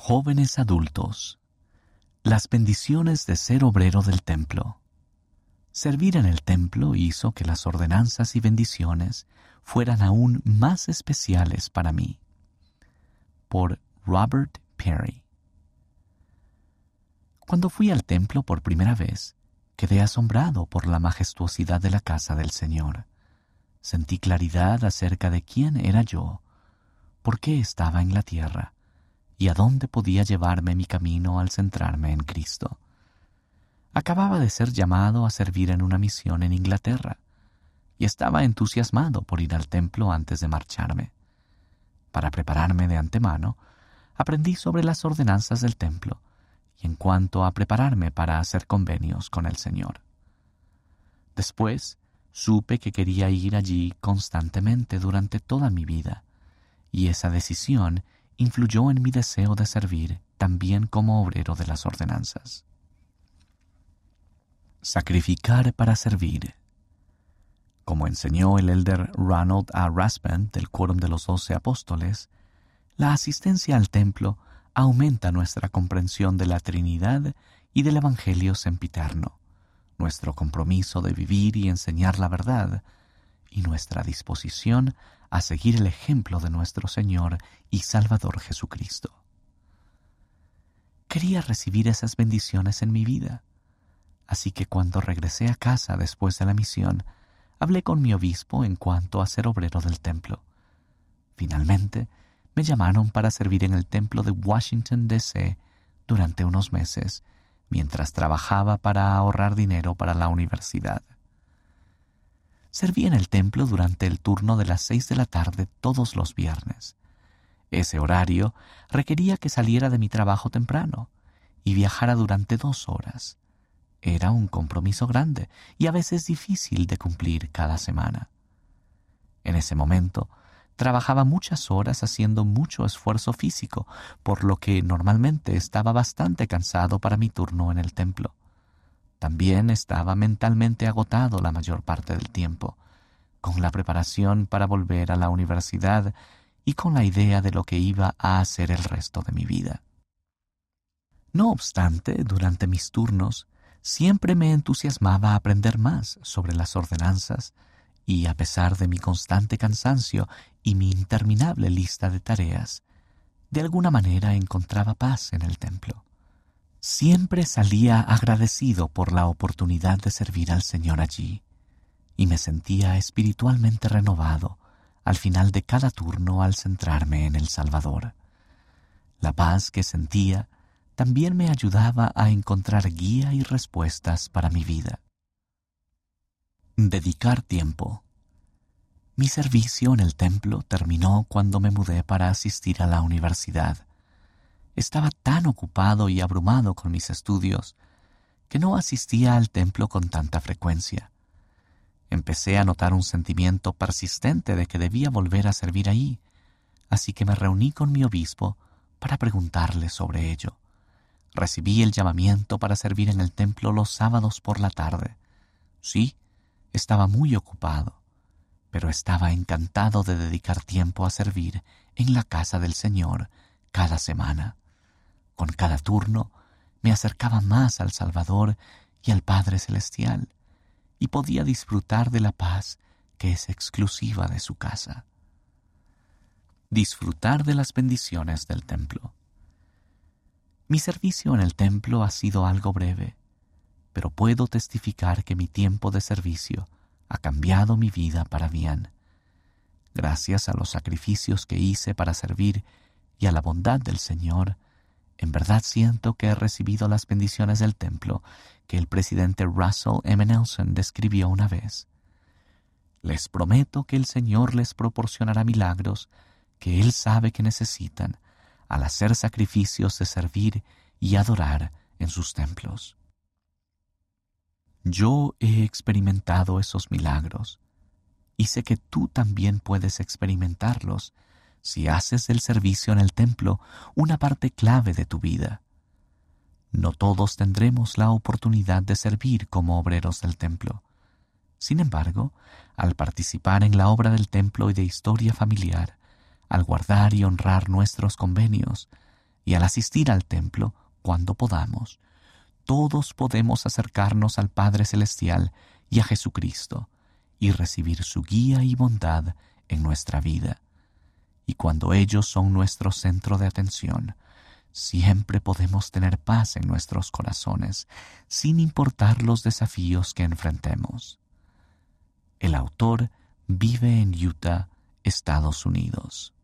Jóvenes adultos. Las bendiciones de ser obrero del templo. Servir en el templo hizo que las ordenanzas y bendiciones fueran aún más especiales para mí. Por Robert Perry. Cuando fui al templo por primera vez, quedé asombrado por la majestuosidad de la casa del Señor. Sentí claridad acerca de quién era yo, por qué estaba en la tierra y a dónde podía llevarme mi camino al centrarme en Cristo. Acababa de ser llamado a servir en una misión en Inglaterra y estaba entusiasmado por ir al templo antes de marcharme. Para prepararme de antemano, aprendí sobre las ordenanzas del templo y en cuanto a prepararme para hacer convenios con el Señor. Después, supe que quería ir allí constantemente durante toda mi vida, y esa decisión influyó en mi deseo de servir también como obrero de las ordenanzas. Sacrificar para servir. Como enseñó el elder Ronald A. Rasband del Quórum de los Doce Apóstoles, la asistencia al templo aumenta nuestra comprensión de la Trinidad y del Evangelio sempiterno, nuestro compromiso de vivir y enseñar la verdad, y nuestra disposición a seguir el ejemplo de nuestro Señor y Salvador Jesucristo. Quería recibir esas bendiciones en mi vida, así que cuando regresé a casa después de la misión, hablé con mi obispo en cuanto a ser obrero del templo. Finalmente, me llamaron para servir en el templo de Washington, D.C. durante unos meses, mientras trabajaba para ahorrar dinero para la universidad. Serví en el templo durante el turno de las seis de la tarde todos los viernes. Ese horario requería que saliera de mi trabajo temprano y viajara durante dos horas. Era un compromiso grande y a veces difícil de cumplir cada semana. En ese momento, trabajaba muchas horas haciendo mucho esfuerzo físico, por lo que normalmente estaba bastante cansado para mi turno en el templo. También estaba mentalmente agotado la mayor parte del tiempo, con la preparación para volver a la universidad y con la idea de lo que iba a hacer el resto de mi vida. No obstante, durante mis turnos, siempre me entusiasmaba aprender más sobre las ordenanzas y a pesar de mi constante cansancio y mi interminable lista de tareas, de alguna manera encontraba paz en el templo. Siempre salía agradecido por la oportunidad de servir al Señor allí, y me sentía espiritualmente renovado al final de cada turno al centrarme en el Salvador. La paz que sentía también me ayudaba a encontrar guía y respuestas para mi vida. Dedicar tiempo. Mi servicio en el templo terminó cuando me mudé para asistir a la universidad estaba tan ocupado y abrumado con mis estudios que no asistía al templo con tanta frecuencia. Empecé a notar un sentimiento persistente de que debía volver a servir ahí, así que me reuní con mi obispo para preguntarle sobre ello. Recibí el llamamiento para servir en el templo los sábados por la tarde. Sí, estaba muy ocupado, pero estaba encantado de dedicar tiempo a servir en la casa del Señor cada semana. Con cada turno me acercaba más al Salvador y al Padre Celestial, y podía disfrutar de la paz que es exclusiva de su casa. Disfrutar de las bendiciones del templo. Mi servicio en el templo ha sido algo breve, pero puedo testificar que mi tiempo de servicio ha cambiado mi vida para bien. Gracias a los sacrificios que hice para servir y a la bondad del Señor, en verdad siento que he recibido las bendiciones del templo que el presidente Russell M. Nelson describió una vez. Les prometo que el Señor les proporcionará milagros que Él sabe que necesitan al hacer sacrificios de servir y adorar en sus templos. Yo he experimentado esos milagros y sé que tú también puedes experimentarlos si haces del servicio en el templo una parte clave de tu vida. No todos tendremos la oportunidad de servir como obreros del templo. Sin embargo, al participar en la obra del templo y de historia familiar, al guardar y honrar nuestros convenios, y al asistir al templo cuando podamos, todos podemos acercarnos al Padre Celestial y a Jesucristo y recibir su guía y bondad en nuestra vida. Y cuando ellos son nuestro centro de atención, siempre podemos tener paz en nuestros corazones, sin importar los desafíos que enfrentemos. El autor vive en Utah, Estados Unidos.